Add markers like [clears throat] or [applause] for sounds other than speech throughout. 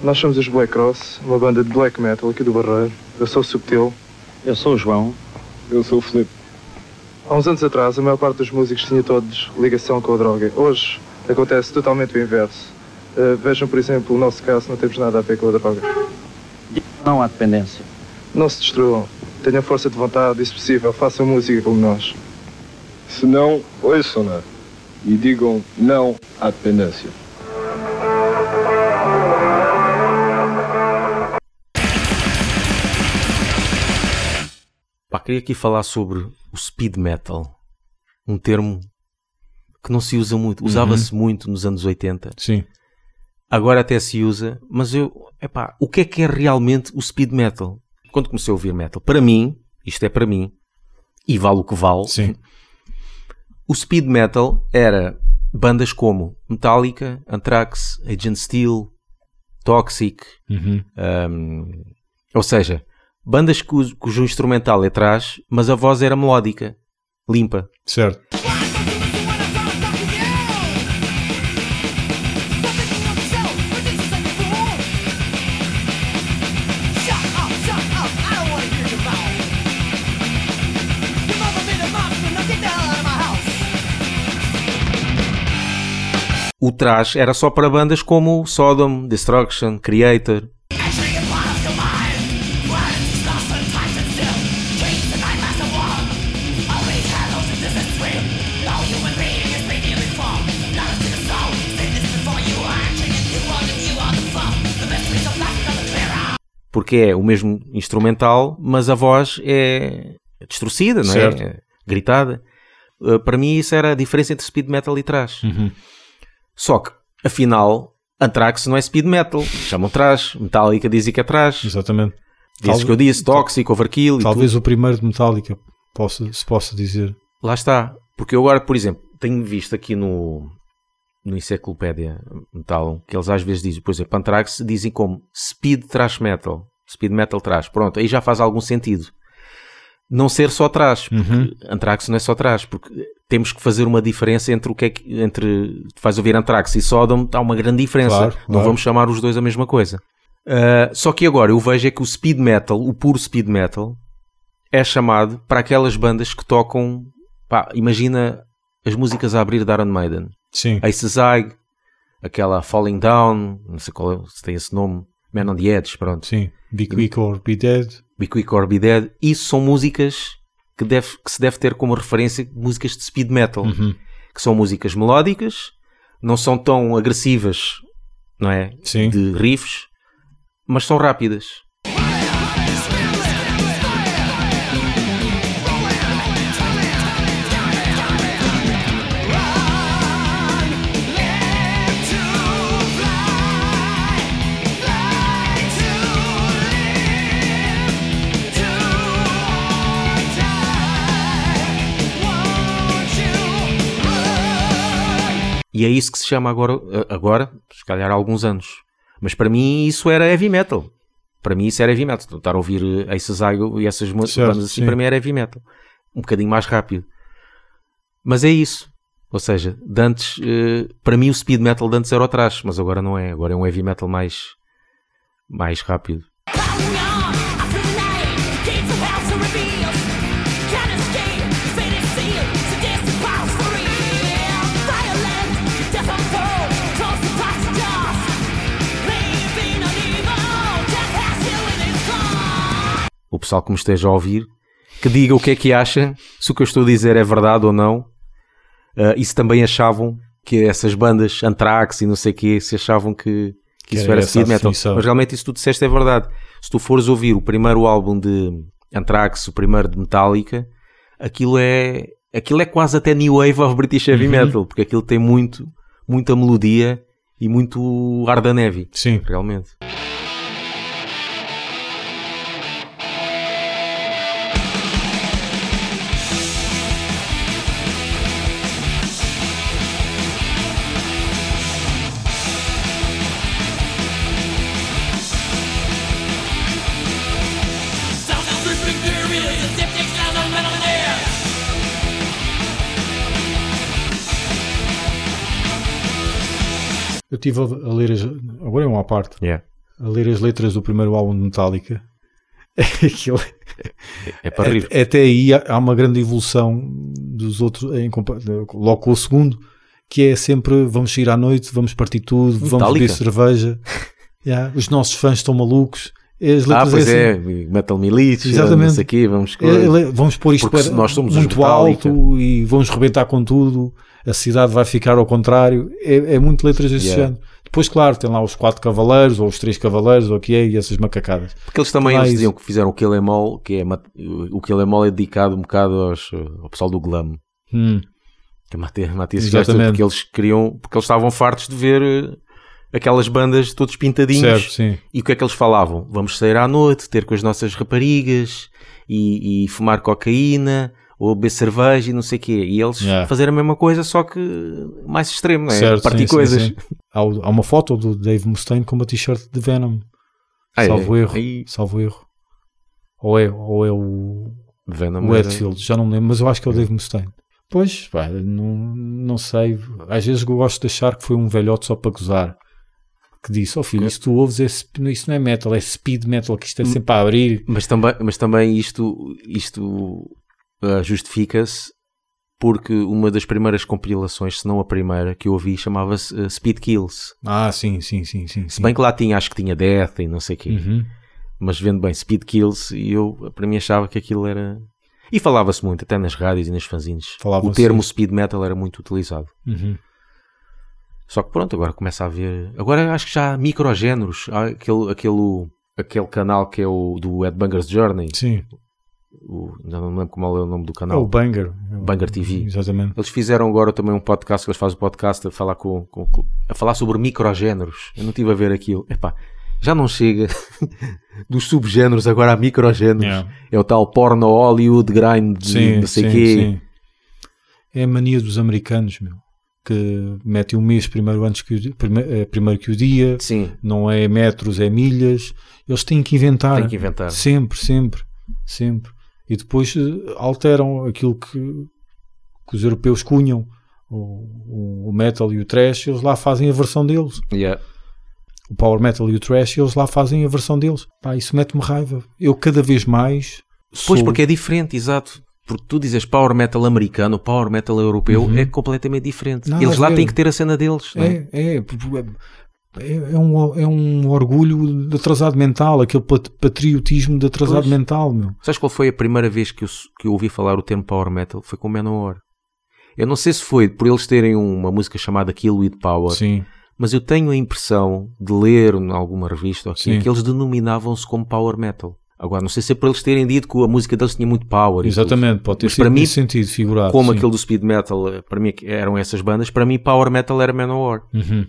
Nós somos os Black Cross, uma banda de black metal aqui do Barreiro. Eu sou o Subtil. Eu sou o João. Eu sou o Felipe. Há uns anos atrás, a maior parte dos músicos tinha todos ligação com a droga. Hoje, acontece totalmente o inverso. Uh, vejam, por exemplo, o nosso caso, não temos nada a ver com a droga. Não há dependência. Não se destruam. Tenham força de vontade e, se possível, façam música como nós. Se não, ouçam-na e digam não à dependência. Queria aqui falar sobre o speed metal. Um termo que não se usa muito. Usava-se muito nos anos 80. Sim. Agora até se usa. Mas eu... Epá, o que é que é realmente o speed metal? Quando comecei a ouvir metal, para mim, isto é para mim, e vale o que vale, Sim. o speed metal era bandas como Metallica, Anthrax, Agent Steel, Toxic, Uhum. um, ou seja, bandas cujo, cujo instrumental é atrás, mas a voz era melódica, limpa. Certo. O trás era só para bandas como Sodom, Destruction, Creator. Porque é o mesmo instrumental, mas a voz é distorcida, não é? Certo. É gritada. Uh, para mim isso era a diferença entre speed metal e trash. Uhum. Só que, afinal, Anthrax não é speed metal. Chamam trash. Metallica dizem que é trash. Exatamente. Dizes que eu disse Toxic, Overkill e Talvez o primeiro de Metallica possa, se possa dizer. Lá está. Porque eu agora, por exemplo, tenho visto aqui no, no Enciclopédia Metal que eles às vezes dizem, por exemplo, Anthrax dizem como speed trash metal. Speed metal trash. Pronto, aí já faz algum sentido. Não ser só trash, porque Uhum. Anthrax não é só trash, porque temos que fazer uma diferença entre o que é que entre tu vais ouvir Anthrax e Sodom, há uma grande diferença. Claro, Não claro. vamos chamar os dois a mesma coisa. Uh, só que agora eu vejo é que o speed metal, o puro speed metal, é chamado para aquelas bandas que tocam. Imagina as músicas a abrir de Iron Maiden, Sim. Aces High, aquela Falling Down, não sei qual é, se tem esse nome, Man on the Edge, pronto. Sim. Be Quick or Be Dead. Be Quick or Be Dead. Isso são músicas que, deve, que se deve ter como referência músicas de speed metal, Uhum. que são músicas melódicas, não são tão agressivas, não é? Sim. De riffs, mas são rápidas. E é isso que se chama agora, agora, se calhar há alguns anos. Mas para mim isso era heavy metal. Para mim isso era heavy metal. Estar a ouvir Aces High e essas bandas assim, sim. para mim era heavy metal. Um bocadinho mais rápido. Mas é isso. Ou seja, de antes, eh, para mim o speed metal de antes era o trash, mas agora não é. Agora é um heavy metal mais, mais rápido. Pessoal que me esteja a ouvir, que diga o que é que acha, se o que eu estou a dizer é verdade ou não. Ah, e se também achavam que essas bandas Anthrax e não sei o quê, se achavam que, que Que isso era speed metal. definição. Mas realmente isso que tu disseste é verdade. Se tu fores ouvir o primeiro álbum de Anthrax, o primeiro de Metallica, aquilo é, aquilo é quase até New Wave of British Heavy Uhum. Metal, porque aquilo tem muito, muita melodia e muito ar da neve, Sim. realmente. Eu estive a, a ler, as, agora é uma parte, Yeah. a ler as letras do primeiro álbum de Metallica, [laughs] aquilo, É para rir. a- até aí há há uma grande evolução dos outros, em logo com o segundo, que é sempre vamos sair à noite, vamos partir tudo, vamos Metallica? beber cerveja. [laughs] Yeah, os nossos fãs estão malucos. As Ah, pois assim, é, Metal Militia, Exatamente. quê, vamos... É, ele- vamos pôr isto para- nós somos os muito alto e vamos rebentar com tudo. A cidade vai ficar ao contrário. É, é muito letras desse Yeah. género. Depois, claro, tem lá os quatro cavaleiros ou os três cavaleiros ou o que é e essas macacadas. Porque eles também eles diziam que fizeram o Kill Em All, que é o Kill Em All é dedicado um bocado aos, ao pessoal do glam. Hum, Que é Exatamente. gajos, porque eles queriam, porque eles estavam fartos de ver eh, aquelas bandas todos pintadinhos. certo. E o que é que eles falavam? Vamos sair à noite, ter com as nossas raparigas e, e fumar cocaína ou beber cerveja e não sei o quê. E eles Yeah. fazer a mesma coisa, só que mais extremo, não é? certo Partir sim, sim, coisas. sim. Há, o- há uma foto do Dave Mustaine com uma t-shirt de Venom. Ah, é? salvo erro. Aí, Salvo erro. Ou é, ou é o, Venom o Redfield, já não me lembro, mas eu acho que é o Dave Mustaine. Pois, pá, não, não sei. Às vezes eu gosto de achar que foi um velhote só para gozar. Que disse, ó filho, isso tu ouves, é, isso não é metal, é speed metal, que isto é sempre a abrir. Mas também, mas também isto, isto ah, justifica-se porque uma das primeiras compilações, se não a primeira, que eu ouvi chamava-se ah, Speed Kills. Ah, sim, sim, sim, sim. Se bem que lá tinha, acho que tinha Death e não sei o quê. Uhum. Mas vendo bem Speed Kills, e eu para mim achava que aquilo era. E falava-se muito, até nas rádios e nas fanzines. O termo sim. speed metal era muito utilizado. Uhum. Só que pronto, agora começa a haver. Agora acho que já há microgéneros. Há aquele, aquele, aquele canal que é o do Ed Banger's Journey. Sim, O, já não me lembro como é o nome do é canal. o Banger. Banger TV. Exatamente. Eles fizeram agora também um podcast, que eles fazem um podcast a falar, com, com- a falar sobre microgéneros. Eu não estive a ver aquilo. Epá, já não chega [laughs] dos subgéneros agora a microgéneros. Yeah. É o tal porno Hollywood grind, Sim, não sei sim, quê. sim. É a mania dos americanos, meu. Que metem um mês primeiro, antes que o, prime- eh, primeiro que o dia, Sim, não é metros, é milhas. Eles têm que inventar. tem que inventar. Sempre, sempre, sempre. E depois eh, alteram aquilo que, que os europeus cunham, o, o metal e o trash, eles lá fazem a versão deles. Yeah. O power metal e o trash, eles lá fazem a versão deles. Pá, isso mete-me raiva. Eu cada vez mais. Pois, sou- porque é diferente, exato. Porque tu dizes power metal americano, power metal europeu, Uhum. é completamente diferente. Nada Eles a lá ver. têm que ter a cena deles. é? É, é, é, é um, é um orgulho de atrasado mental, aquele pat- patriotismo de atrasado Pois. mental, meu. Sabes qual foi a primeira vez que eu, que eu ouvi falar o termo power metal? Foi com Manowar. Eu não sei se foi por eles terem uma música chamada Kill With Power, Sim, mas eu tenho a impressão de ler em alguma revista aqui, Sim. que eles denominavam-se como power metal. Agora, não sei se é por eles terem dito que a música deles tinha muito power. exatamente, pode ter Mas sido para mim, nesse sentido figurado. Como sim. aquele do speed metal, eh, para mim eram essas bandas, para mim power metal era Manowar. Uhum.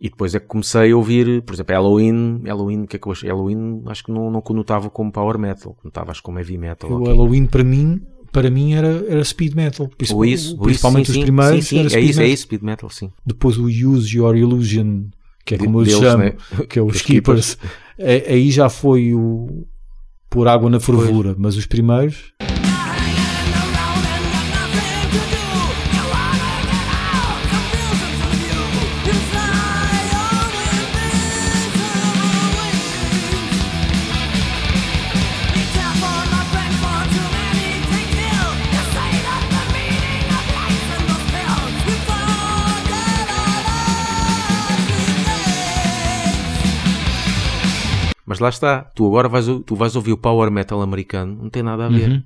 E depois é que comecei a ouvir, por exemplo, Halloween, Halloween, que é que eu achei? Halloween acho que não, não conotava como power metal, conotava acho como heavy metal. O. Halloween para mim, para mim era, era speed metal. Principal- Ou isso, principalmente isso, sim, os primeiros. Sim, sim, era é speed isso, é metal. isso, speed metal, sim. Depois o Use Your Illusion, que é De- como eu lhe deles, chamo, né? [laughs] que é os Os Keepers. É- aí já foi o por água na fervura, mas os primeiros Mas lá está, tu agora vais, tu vais ouvir o power metal americano, não tem nada a ver. Uhum.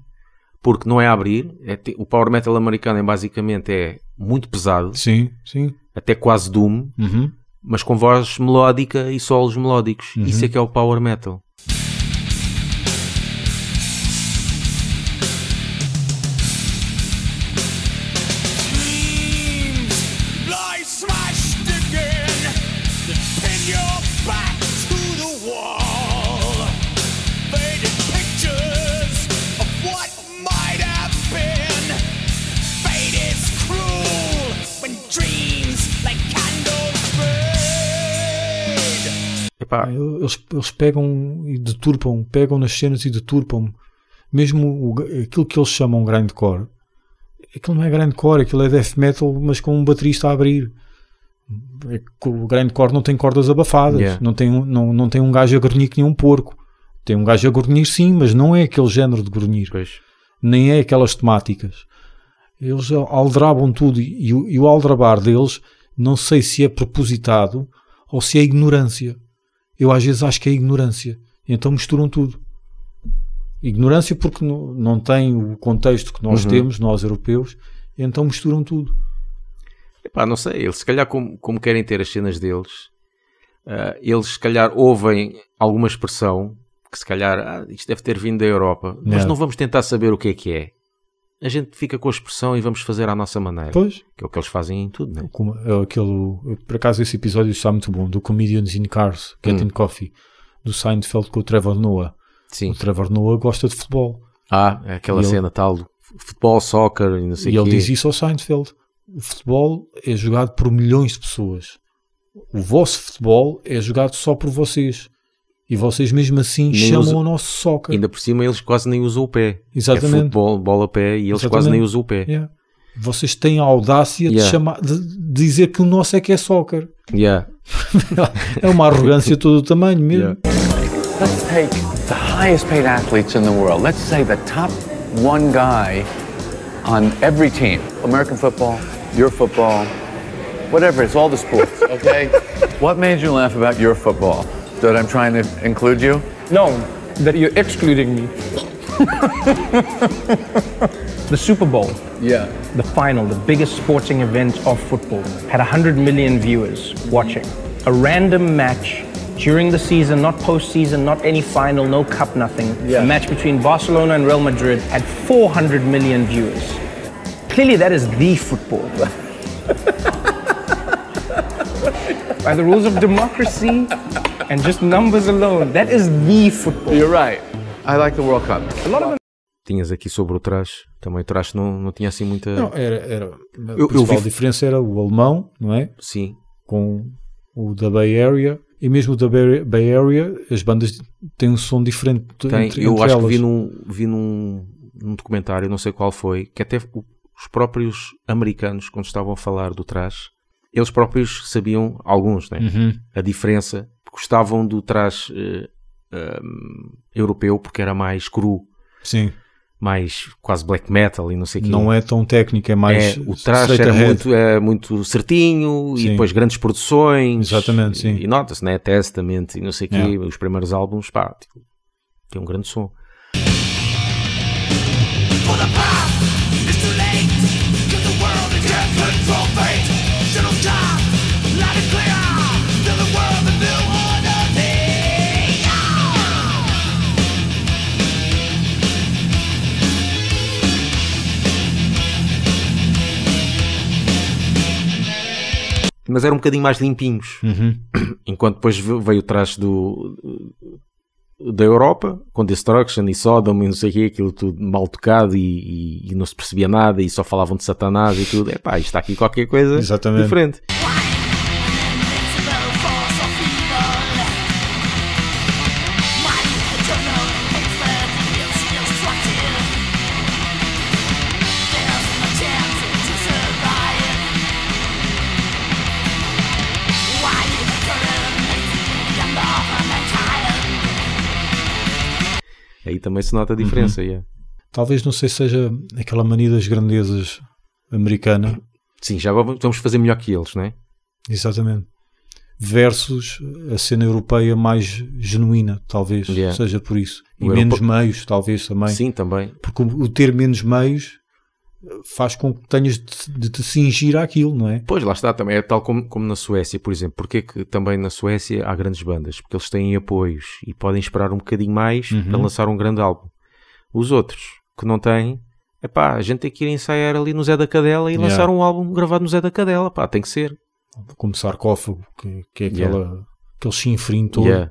Porque não é a abrir, é te- o power metal americano é basicamente é muito pesado, Sim, sim. até quase doom, Uhum. mas com voz melódica e solos melódicos. Uhum. Isso é que é o power metal. Lie smashed again. Pin your back Epá, Eles, eles pegam e deturpam, pegam nas cenas e deturpam. Mesmo o, aquilo que eles chamam grindcore, aquilo não é grindcore, aquilo é death metal, mas com um baterista a abrir. É o grindcore não tem cordas abafadas, Yeah. não, tem, um- não, não tem um gajo a grunhir que nem um porco. Tem um gajo a grunhir sim, mas não é aquele género de grunhir pois, nem é aquelas temáticas. Eles aldrabam tudo e, e o- e o aldrabar deles não sei se é propositado ou se é ignorância. Eu às vezes acho que é ignorância. Então misturam tudo. Ignorância porque não, não tem o contexto que nós Uhum. temos, nós europeus, então misturam tudo. epá, não sei, eles se calhar como, como querem ter as cenas deles, ah, eles se calhar ouvem alguma expressão que se calhar ah, isto deve ter vindo da Europa, mas Yeah. não vamos tentar saber o que é que é. A gente fica com a expressão e vamos fazer à nossa maneira. Pois, Que é o que eles fazem em tudo, né? como é aquele, por acaso esse episódio está muito bom, do Comedians in Cars, Getting Hum. Coffee, do Seinfeld com o Trevor Noah. Sim. O Trevor Noah gosta de futebol. Ah, é aquela E ele- cena tal do futebol, soccer e não sei E o ele quê. diz isso ao Seinfeld. O futebol é jogado por milhões de pessoas. O vosso futebol é jogado só por vocês. E vocês mesmo assim Nem chamam usa- o nosso soccer. Ainda por cima eles quase nem usam o pé. É Exatamente. futebol, bola a pé e eles Exatamente. quase nem usam o pé. Yeah. Vocês têm a audácia de, Yeah. chamar, de dizer que o nosso é que é soccer. Yeah. [laughs] É uma arrogância todo o tamanho mesmo. Let's take the highest paid athletes in the world. Let's say the top one guy on every team American football, your football, whatever, it's all the sports, okay? [laughs] what made you laugh about your football? That I'm trying to include you? No, that you're excluding me. [laughs] the Super Bowl, Yeah. the final, the biggest sporting event of football, had 100 million viewers watching. A random match during the season, not postseason, not any final, no cup, nothing. Yeah. A match between Barcelona and Real Madrid had 400 million viewers. Clearly, that is the football. [laughs] By the rules of democracy and just numbers alone, that is the football. You're right. I like the World Cup. A lot of Tinhas aqui sobre o traje. Também o traje não, não tinha assim muita. Não, era, era, a eu principal vi- diferença era o alemão, não é? Sim. Com o da Bay Area. E mesmo o da Bay Area, as bandas têm um som diferente Tem, entre, eu entre acho elas. que vi, num, vi num, num documentário, não sei qual foi, que até os próprios americanos, quando estavam a falar do traje, eles próprios sabiam, alguns, né? Uhum. a diferença, gostavam do traje eh, ehm, europeu porque era mais cru, Sim, mais quase black metal e não sei o quê. não é tão técnico, é mais É, o traje era muito, é, muito certinho Sim. e depois grandes produções. Exatamente, sim. E, e nota-se, né? Testament e não sei o quê. Yeah. Os primeiros álbuns, pá, tipo, tem um grande som. World a can't Mas eram um bocadinho mais limpinhos. Uhum. [clears throat] Enquanto depois ve- veio o traje do, da Europa, com Destruction e Sodom e não sei o quê, aquilo tudo mal tocado e, e- e não se percebia nada e só falavam de Satanás e tudo. Epá, isto está aqui qualquer coisa Exatamente. diferente. Aí também se nota a diferença. Uhum. yeah. Talvez não sei se seja aquela mania das grandezas americana, Sim, já vamos fazer melhor que eles, não é? exatamente, versus a cena europeia mais genuína, talvez Yeah. seja por isso. E O menos Europa- meios, talvez também. Sim, também. Porque o o ter menos meios faz com que tenhas de, de te cingir àquilo, não é? Pois, lá está, também é tal como, como na Suécia, por exemplo. Porquê que também na Suécia há grandes bandas? Porque eles têm apoios e podem esperar um bocadinho mais Uhum. para lançar um grande álbum. Os outros que não têm, é pá, a gente tem que ir ensaiar ali no Zé da Cadela e Yeah. lançar um álbum gravado no Zé da Cadela, pá, tem que ser. Como sarcófago, que, que é Yeah. aquela, aquele chinfrim todo. Yeah.